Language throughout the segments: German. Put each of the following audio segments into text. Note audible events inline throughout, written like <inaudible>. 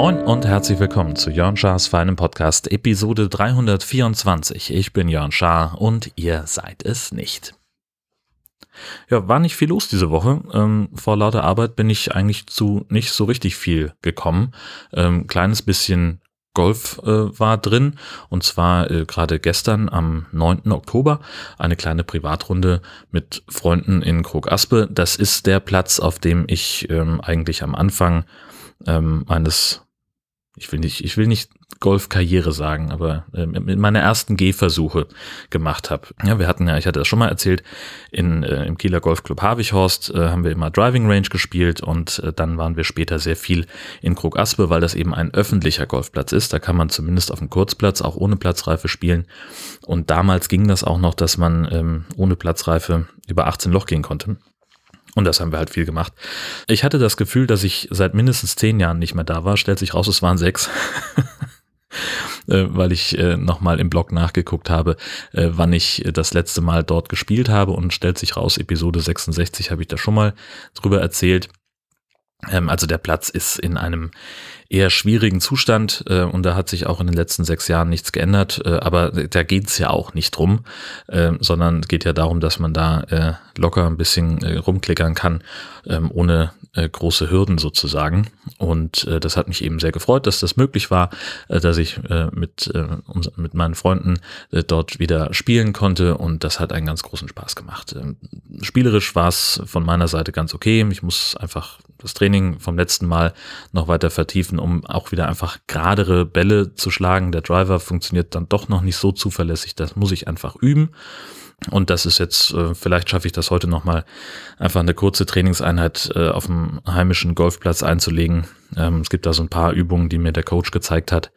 Moin und herzlich willkommen zu Jörn Schars feinem Podcast Episode 324. Ich bin Jörn Schaar und ihr seid es nicht. Ja, war nicht viel los diese Woche. Ähm, vor lauter Arbeit bin ich eigentlich zu nicht so richtig viel gekommen. Ähm, kleines bisschen Golf äh, war drin und zwar äh, gerade gestern am 9. Oktober eine kleine Privatrunde mit Freunden in Krog Aspe. Das ist der Platz, auf dem ich ähm, eigentlich am Anfang ähm, meines ich will nicht, ich will nicht Golfkarriere sagen, aber äh, meiner ersten Gehversuche gemacht habe. Ja, wir hatten ja, ich hatte das schon mal erzählt, in, äh, im Kieler Golfclub Havichhorst äh, haben wir immer Driving Range gespielt und äh, dann waren wir später sehr viel in Krug Aspe, weil das eben ein öffentlicher Golfplatz ist. Da kann man zumindest auf dem Kurzplatz auch ohne Platzreife spielen. Und damals ging das auch noch, dass man ähm, ohne Platzreife über 18 Loch gehen konnte. Und das haben wir halt viel gemacht. Ich hatte das Gefühl, dass ich seit mindestens zehn Jahren nicht mehr da war. Stellt sich raus, es waren sechs. <laughs> Äh, weil ich äh, nochmal im Blog nachgeguckt habe, äh, wann ich das letzte Mal dort gespielt habe und stellt sich raus, Episode 66 habe ich da schon mal drüber erzählt. Ähm, also der Platz ist in einem eher schwierigen Zustand äh, und da hat sich auch in den letzten sechs Jahren nichts geändert. Äh, aber da geht es ja auch nicht drum, äh, sondern geht ja darum, dass man da äh, locker ein bisschen äh, rumklickern kann, ähm, ohne äh, große Hürden sozusagen. Und äh, das hat mich eben sehr gefreut, dass das möglich war, äh, dass ich äh, mit, äh, mit meinen Freunden äh, dort wieder spielen konnte und das hat einen ganz großen Spaß gemacht. Ähm, spielerisch war es von meiner Seite ganz okay. Ich muss einfach das Training vom letzten Mal noch weiter vertiefen, um auch wieder einfach geradere Bälle zu schlagen. Der Driver funktioniert dann doch noch nicht so zuverlässig. Das muss ich einfach üben. Und das ist jetzt, äh, vielleicht schaffe ich das heute nochmal, einfach eine kurze Trainingseinheit äh, auf dem heimischen Golfplatz einzulegen. Ähm, es gibt da so ein paar Übungen, die mir der Coach gezeigt hat,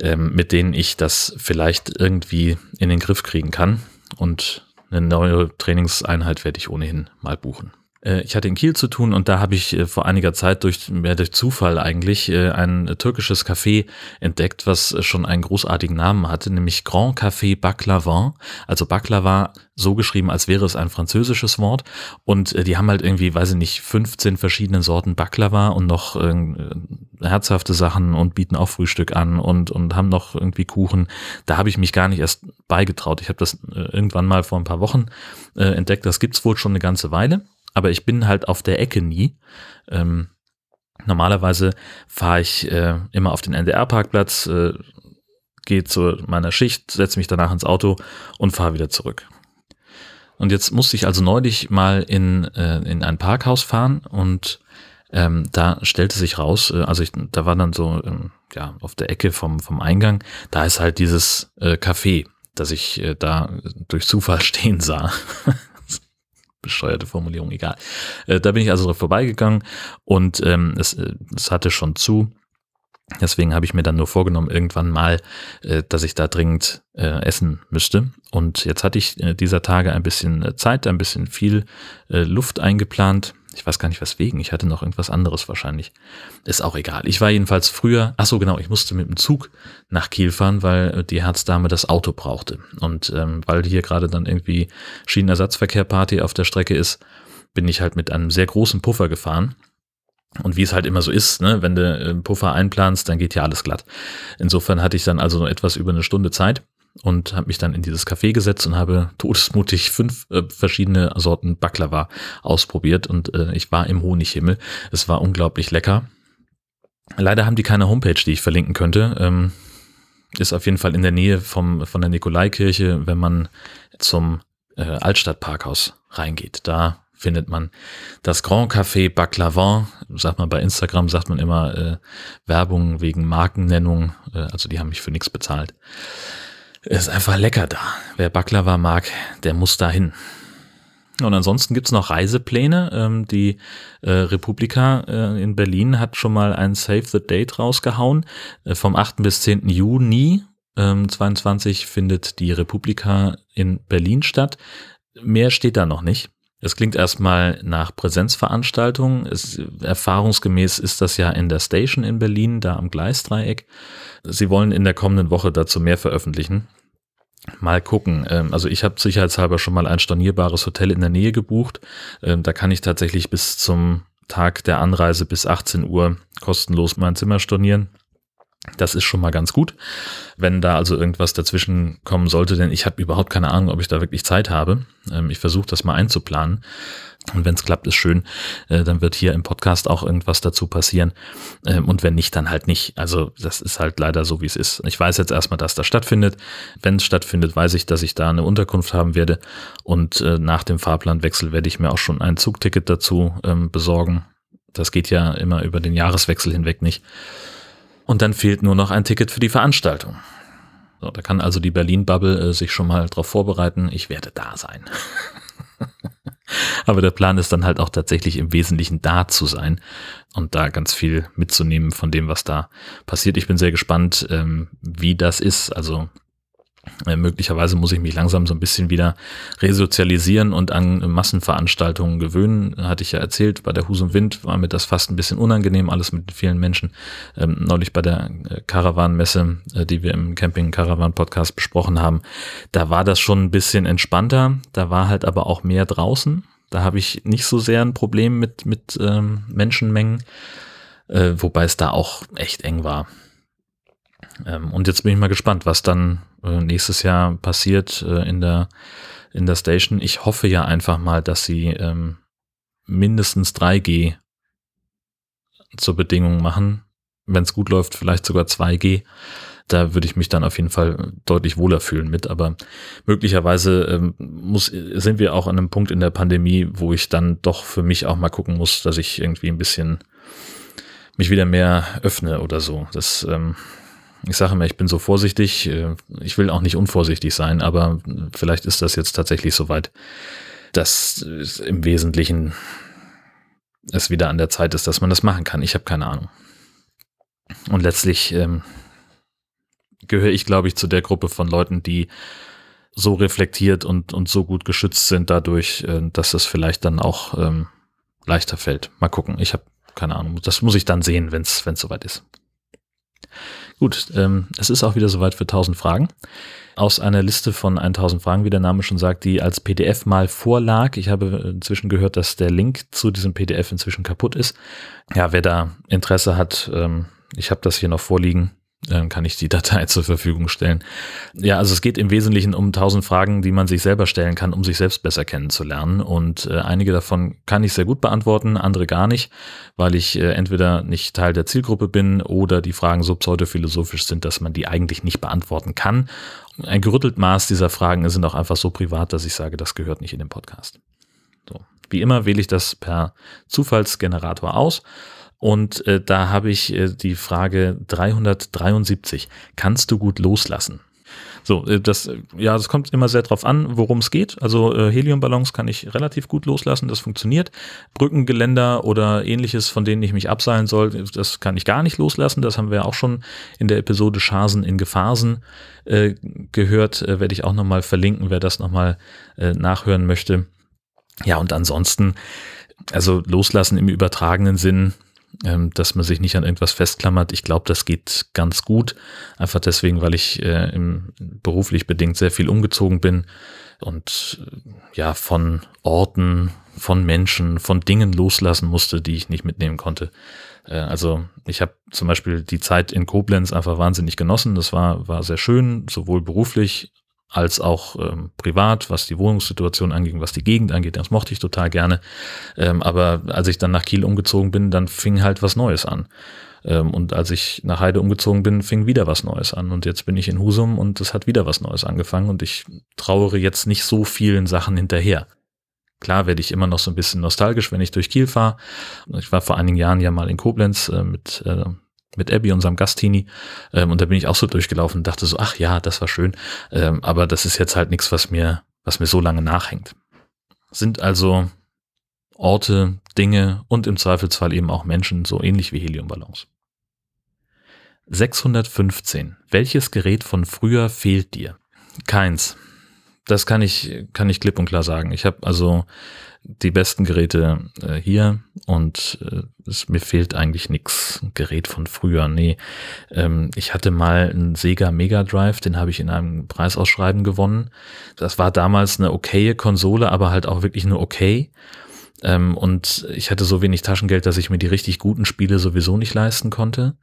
ähm, mit denen ich das vielleicht irgendwie in den Griff kriegen kann. Und eine neue Trainingseinheit werde ich ohnehin mal buchen. Äh, ich hatte in Kiel zu tun und da habe ich äh, vor einiger Zeit durch, mehr durch Zufall eigentlich äh, ein türkisches Café entdeckt, was schon einen großartigen Namen hatte, nämlich Grand Café Baklavan. Also Baklava so geschrieben, als wäre es ein französisches Wort. Und die haben halt irgendwie, weiß ich nicht, 15 verschiedene Sorten Baklava und noch äh, herzhafte Sachen und bieten auch Frühstück an und, und haben noch irgendwie Kuchen. Da habe ich mich gar nicht erst beigetraut. Ich habe das irgendwann mal vor ein paar Wochen äh, entdeckt. Das gibt's wohl schon eine ganze Weile aber ich bin halt auf der Ecke nie. Ähm, normalerweise fahre ich äh, immer auf den NDR-Parkplatz, äh, gehe zu meiner Schicht, setze mich danach ins Auto und fahre wieder zurück. Und jetzt musste ich also neulich mal in, äh, in ein Parkhaus fahren und ähm, da stellte sich raus, äh, also ich, da war dann so, ähm, ja, auf der Ecke vom, vom Eingang, da ist halt dieses äh, Café, das ich äh, da durch Zufall <laughs> stehen sah bescheuerte Formulierung, egal. Äh, da bin ich also vorbeigegangen und ähm, es, äh, es hatte schon zu. Deswegen habe ich mir dann nur vorgenommen, irgendwann mal, äh, dass ich da dringend äh, essen müsste. Und jetzt hatte ich äh, dieser Tage ein bisschen äh, Zeit, ein bisschen viel äh, Luft eingeplant ich weiß gar nicht weswegen. Ich hatte noch irgendwas anderes wahrscheinlich. Ist auch egal. Ich war jedenfalls früher, ach so genau, ich musste mit dem Zug nach Kiel fahren, weil äh, die Herzdame das Auto brauchte. Und ähm, weil hier gerade dann irgendwie Schienenersatzverkehr-Party auf der Strecke ist, bin ich halt mit einem sehr großen Puffer gefahren. Und wie es halt immer so ist, ne, wenn du einen äh, Puffer einplanst, dann geht ja alles glatt. Insofern hatte ich dann also noch etwas über eine Stunde Zeit und habe mich dann in dieses Café gesetzt und habe todesmutig fünf äh, verschiedene Sorten Baklava ausprobiert und äh, ich war im Honighimmel. Es war unglaublich lecker. Leider haben die keine Homepage, die ich verlinken könnte. Ähm, ist auf jeden Fall in der Nähe vom, von der Nikolaikirche, wenn man zum äh, Altstadtparkhaus reingeht. Da findet man das Grand Café Baklavan. Sagt man bei Instagram, sagt man immer äh, Werbung wegen Markennennung. Äh, also die haben mich für nichts bezahlt. Ist einfach lecker da. Wer Baklava mag, der muss da hin. Und ansonsten gibt's noch Reisepläne. Ähm, die äh, Republika äh, in Berlin hat schon mal ein Save the Date rausgehauen. Äh, vom 8. bis 10. Juni ähm, 22 findet die Republika in Berlin statt. Mehr steht da noch nicht. Es klingt erstmal nach Präsenzveranstaltungen. Es, erfahrungsgemäß ist das ja in der Station in Berlin, da am Gleisdreieck. Sie wollen in der kommenden Woche dazu mehr veröffentlichen. Mal gucken. Ähm, also ich habe sicherheitshalber schon mal ein stornierbares Hotel in der Nähe gebucht. Ähm, da kann ich tatsächlich bis zum Tag der Anreise bis 18 Uhr kostenlos mein Zimmer stornieren. Das ist schon mal ganz gut, wenn da also irgendwas dazwischen kommen sollte, denn ich habe überhaupt keine Ahnung, ob ich da wirklich Zeit habe. Ähm, ich versuche das mal einzuplanen. Und wenn es klappt, ist schön. Äh, dann wird hier im Podcast auch irgendwas dazu passieren. Ähm, und wenn nicht, dann halt nicht. Also das ist halt leider so, wie es ist. Ich weiß jetzt erstmal, dass das stattfindet. Wenn es stattfindet, weiß ich, dass ich da eine Unterkunft haben werde. Und äh, nach dem Fahrplanwechsel werde ich mir auch schon ein Zugticket dazu ähm, besorgen. Das geht ja immer über den Jahreswechsel hinweg nicht. Und dann fehlt nur noch ein Ticket für die Veranstaltung. So, da kann also die Berlin-Bubble äh, sich schon mal darauf vorbereiten, ich werde da sein. <laughs> Aber der Plan ist dann halt auch tatsächlich im Wesentlichen da zu sein und da ganz viel mitzunehmen von dem, was da passiert. Ich bin sehr gespannt, ähm, wie das ist. Also äh, möglicherweise muss ich mich langsam so ein bisschen wieder resozialisieren und an Massenveranstaltungen gewöhnen. Hatte ich ja erzählt, bei der Hus und Wind war mir das fast ein bisschen unangenehm, alles mit vielen Menschen. Ähm, neulich bei der äh, Caravan-Messe, äh, die wir im Camping-Caravan-Podcast besprochen haben, da war das schon ein bisschen entspannter. Da war halt aber auch mehr draußen. Da habe ich nicht so sehr ein Problem mit, mit ähm, Menschenmengen, äh, wobei es da auch echt eng war. Ähm, und jetzt bin ich mal gespannt, was dann äh, nächstes Jahr passiert äh, in der in der Station. Ich hoffe ja einfach mal, dass sie ähm, mindestens 3G zur Bedingung machen. Wenn es gut läuft, vielleicht sogar 2G. Da würde ich mich dann auf jeden Fall deutlich wohler fühlen mit. Aber möglicherweise ähm, muss, sind wir auch an einem Punkt in der Pandemie, wo ich dann doch für mich auch mal gucken muss, dass ich irgendwie ein bisschen mich wieder mehr öffne oder so. Das ähm, ich sage immer, ich bin so vorsichtig. Äh, ich will auch nicht unvorsichtig sein, aber vielleicht ist das jetzt tatsächlich soweit, dass im Wesentlichen es wieder an der Zeit ist, dass man das machen kann. Ich habe keine Ahnung. Und letztlich ähm, gehöre ich, glaube ich, zu der Gruppe von Leuten, die so reflektiert und, und so gut geschützt sind dadurch, äh, dass es vielleicht dann auch ähm, leichter fällt. Mal gucken. Ich habe keine Ahnung. Das muss ich dann sehen, wenn es soweit ist. Gut, ähm, es ist auch wieder soweit für 1000 Fragen. Aus einer Liste von 1000 Fragen, wie der Name schon sagt, die als PDF mal vorlag. Ich habe inzwischen gehört, dass der Link zu diesem PDF inzwischen kaputt ist. Ja, wer da Interesse hat, ähm, ich habe das hier noch vorliegen dann kann ich die <laughs> Datei zur Verfügung stellen. Ja, also es geht im Wesentlichen um tausend Fragen, die man sich selber stellen kann, um sich selbst besser kennenzulernen. Und äh, einige davon kann ich sehr gut beantworten, andere gar nicht, weil ich äh, entweder nicht Teil der Zielgruppe bin oder die Fragen so pseudophilosophisch sind, dass man die eigentlich nicht beantworten kann. Ein gerüttelt Maß dieser Fragen sind auch einfach so privat, dass ich sage, das gehört nicht in den Podcast. So. Wie immer wähle ich das per Zufallsgenerator aus und äh, da habe ich äh, die Frage 373. Kannst du gut loslassen? So, äh, das, ja, das kommt immer sehr drauf an, worum es geht. Also äh, Heliumballons kann ich relativ gut loslassen, das funktioniert. Brückengeländer oder ähnliches, von denen ich mich abseilen soll, das kann ich gar nicht loslassen. Das haben wir auch schon in der Episode Schasen in Gefahren äh, gehört. Äh, Werde ich auch nochmal verlinken, wer das nochmal äh, nachhören möchte. Ja, und ansonsten, also loslassen im übertragenen Sinn, ähm, dass man sich nicht an irgendwas festklammert. Ich glaube, das geht ganz gut. Einfach deswegen, weil ich äh, im, beruflich bedingt sehr viel umgezogen bin und äh, ja, von Orten, von Menschen, von Dingen loslassen musste, die ich nicht mitnehmen konnte. Äh, also ich habe zum Beispiel die Zeit in Koblenz einfach wahnsinnig genossen. Das war, war sehr schön, sowohl beruflich als auch ähm, privat, was die Wohnungssituation anging, was die Gegend angeht. Das mochte ich total gerne. Ähm, aber als ich dann nach Kiel umgezogen bin, dann fing halt was Neues an. Ähm, und als ich nach Heide umgezogen bin, fing wieder was Neues an. Und jetzt bin ich in Husum und es hat wieder was Neues angefangen. Und ich trauere jetzt nicht so vielen Sachen hinterher. Klar werde ich immer noch so ein bisschen nostalgisch, wenn ich durch Kiel fahre. Ich war vor einigen Jahren ja mal in Koblenz äh, mit äh, mit Abby, unserem Gastini. Ähm, und da bin ich auch so durchgelaufen und dachte so, ach ja, das war schön. Ähm, aber das ist jetzt halt nichts, was mir, was mir so lange nachhängt. Sind also Orte, Dinge und im Zweifelsfall eben auch Menschen so ähnlich wie Heliumballons. 615. Welches Gerät von früher fehlt dir? Keins. Das kann ich, kann ich klipp und klar sagen. Ich habe also die besten Geräte äh, hier und äh, es, mir fehlt eigentlich nichts. Gerät von früher, nee. Ähm, ich hatte mal einen Sega Mega Drive, den habe ich in einem Preisausschreiben gewonnen. Das war damals eine okaye Konsole, aber halt auch wirklich nur okay. Ähm, und ich hatte so wenig Taschengeld, dass ich mir die richtig guten Spiele sowieso nicht leisten konnte.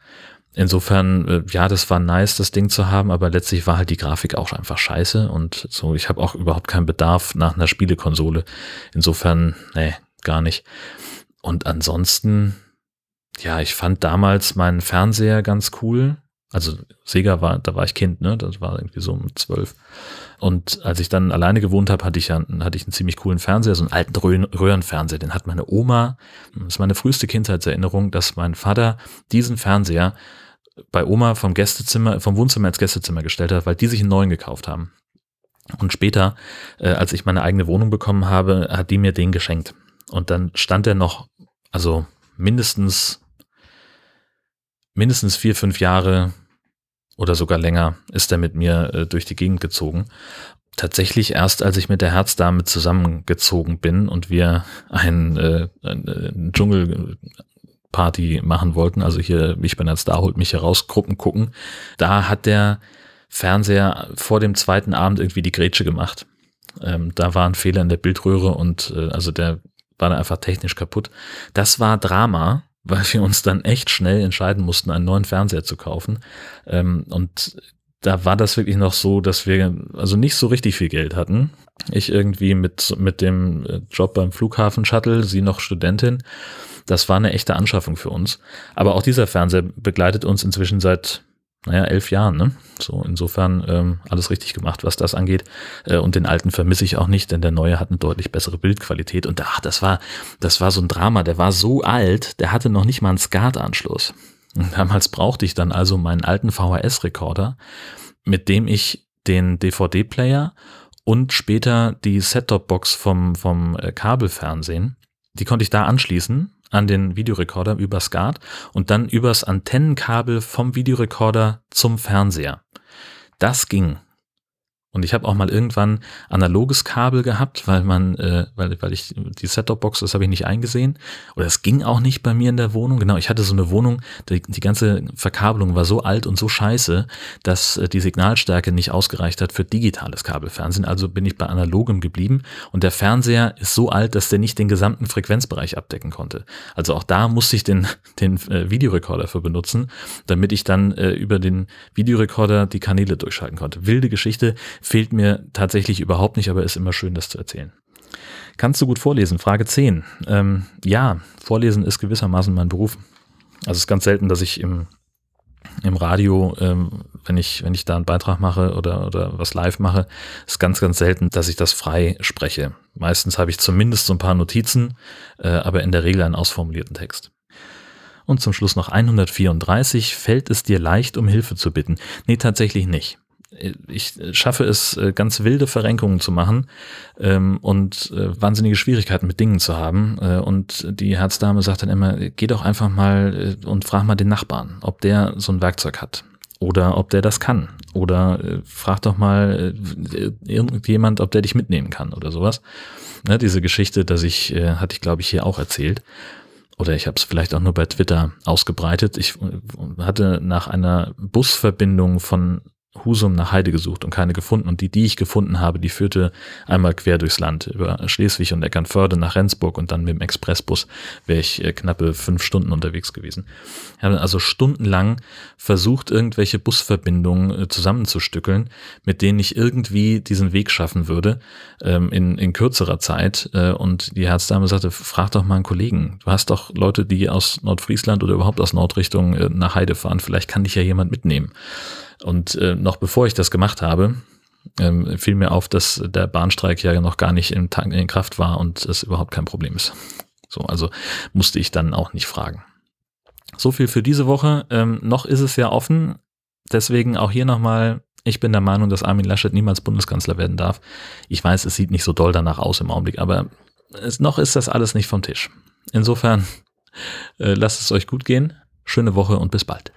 Insofern, äh, ja, das war nice, das Ding zu haben, aber letztlich war halt die Grafik auch einfach scheiße und so, ich habe auch überhaupt keinen Bedarf nach einer Spielekonsole. Insofern, nee, gar nicht. Und ansonsten, ja, ich fand damals meinen Fernseher ganz cool. Also Sega war, da war ich Kind, ne? Das war irgendwie so um zwölf. Und als ich dann alleine gewohnt habe, hatte ich ja hatte ich einen ziemlich coolen Fernseher, so einen alten Röhrenfernseher. Den hat meine Oma, das ist meine früheste Kindheitserinnerung, dass mein Vater diesen Fernseher bei Oma vom Gästezimmer, vom Wohnzimmer ins Gästezimmer gestellt hat, weil die sich einen neuen gekauft haben. Und später, äh, als ich meine eigene Wohnung bekommen habe, hat die mir den geschenkt. Und dann stand er noch, also mindestens, mindestens vier, fünf Jahre oder sogar länger ist er mit mir äh, durch die Gegend gezogen. Tatsächlich erst, als ich mit der Herzdame zusammengezogen bin und wir ein, äh, ein, ein Dschungelparty machen wollten, also hier, ich bin als Star, holt mich heraus, Gruppen gucken, da hat der Fernseher vor dem zweiten Abend irgendwie die Grätsche gemacht. Ähm, da war ein Fehler in der Bildröhre und äh, also der war dann einfach technisch kaputt. Das war Drama, weil wir uns dann echt schnell entscheiden mussten, einen neuen Fernseher zu kaufen. Ähm, und da war das wirklich noch so, dass wir also nicht so richtig viel Geld hatten. Ich irgendwie mit, mit dem äh, Job beim Flughafen Shuttle, sie noch Studentin. Das war eine echte Anschaffung für uns. Aber auch dieser Fernseher begleitet uns inzwischen seit naja, elf Jahren, ne? So, insofern ähm, alles richtig gemacht, was das angeht. Äh, und den alten vermisse ich auch nicht, denn der neue hat eine deutlich bessere Bildqualität. Und ach, das war, das war so ein Drama, der war so alt, der hatte noch nicht mal einen SCART-Anschluss. Damals brauchte ich dann also meinen alten VHS-Rekorder, mit dem ich den DVD-Player und später die Set-Top-Box vom, vom äh, Kabelfernsehen, die konnte ich da anschließen an den Videorekorder über SCART und dann übers Antennenkabel vom Videorekorder zum Fernseher. Das ging. Und ich habe auch mal irgendwann analoges Kabel gehabt, weil man, äh, weil, weil ich die Set-Top-Box, das habe ich nicht eingesehen. Oder es ging auch nicht bei mir in der Wohnung. Genau, ich hatte so eine Wohnung, die, die ganze Verkabelung war so alt und so scheiße, dass äh, die Signalstärke nicht ausgereicht hat für digitales Kabelfernsehen. Also bin ich bei analogem geblieben. Und der Fernseher ist so alt, dass der nicht den gesamten Frequenzbereich abdecken konnte. Also auch da musste ich den, <laughs> den äh, Videorekorder für benutzen, damit ich dann äh, über den Videorekorder die Kanäle durchschalten konnte. Wilde Geschichte fehlt mir tatsächlich überhaupt nicht, aber ist immer schön, das zu erzählen. Kannst du gut vorlesen? Frage 10. Ähm, ja, Vorlesen ist gewissermaßen mein Beruf. Also es ist ganz selten, dass ich im, im Radio, ähm, wenn ich, wenn ich da einen Beitrag mache oder, oder was live mache, ist ganz, ganz selten, dass ich das frei spreche. Meistens habe ich zumindest so ein paar Notizen, äh, aber in der Regel einen ausformulierten Text. Und zum Schluss noch 134. Fällt es dir leicht, um Hilfe zu bitten? Nee, tatsächlich nicht ich schaffe es, äh, ganz wilde Verrenkungen zu machen ähm, und äh, wahnsinnige Schwierigkeiten mit Dingen zu haben. Äh, und die Herzdame sagt dann immer, geh doch einfach mal äh, und frag mal den Nachbarn, ob der so ein Werkzeug hat oder ob der das kann. Oder äh, frag doch mal äh, irgendjemand, ob der dich mitnehmen kann oder sowas. Ne, diese Geschichte, dass ich, äh, hatte ich glaube ich hier auch erzählt. Oder ich habe es vielleicht auch nur bei Twitter ausgebreitet. Ich äh, hatte nach einer Busverbindung von Husum nach Heide gesucht und keine gefunden. Und die, die ich gefunden habe, die führte einmal quer durchs Land, über Schleswig und Eckernförde nach Rendsburg und dann mit dem Expressbus wäre ich äh, knappe fünf Stunden unterwegs gewesen. Ich habe also stundenlang versucht, irgendwelche Busverbindungen äh, zusammenzustückeln, mit denen ich irgendwie diesen Weg schaffen würde, ähm, in, in kürzerer Zeit. Äh, und die Herzdame sagte, frag doch mal einen Kollegen. Du hast doch Leute, die aus Nordfriesland oder überhaupt aus Nordrichtung nach Heide fahren. Vielleicht kann dich ja jemand mitnehmen. Und äh, noch bevor ich das gemacht habe, ähm, fiel mir auf, dass der Bahnstreik ja noch gar nicht in, in Kraft war und es überhaupt kein Problem ist. So, also musste ich dann auch nicht fragen. So viel für diese Woche. Ähm, noch ist es ja offen. Deswegen auch hier nochmal, ich bin der Meinung, dass Armin Laschet niemals Bundeskanzler werden darf. Ich weiß, es sieht nicht so doll danach aus im Augenblick, aber es, noch ist das alles nicht vom Tisch. Insofern, äh, lasst es euch gut gehen. Schöne Woche und bis bald.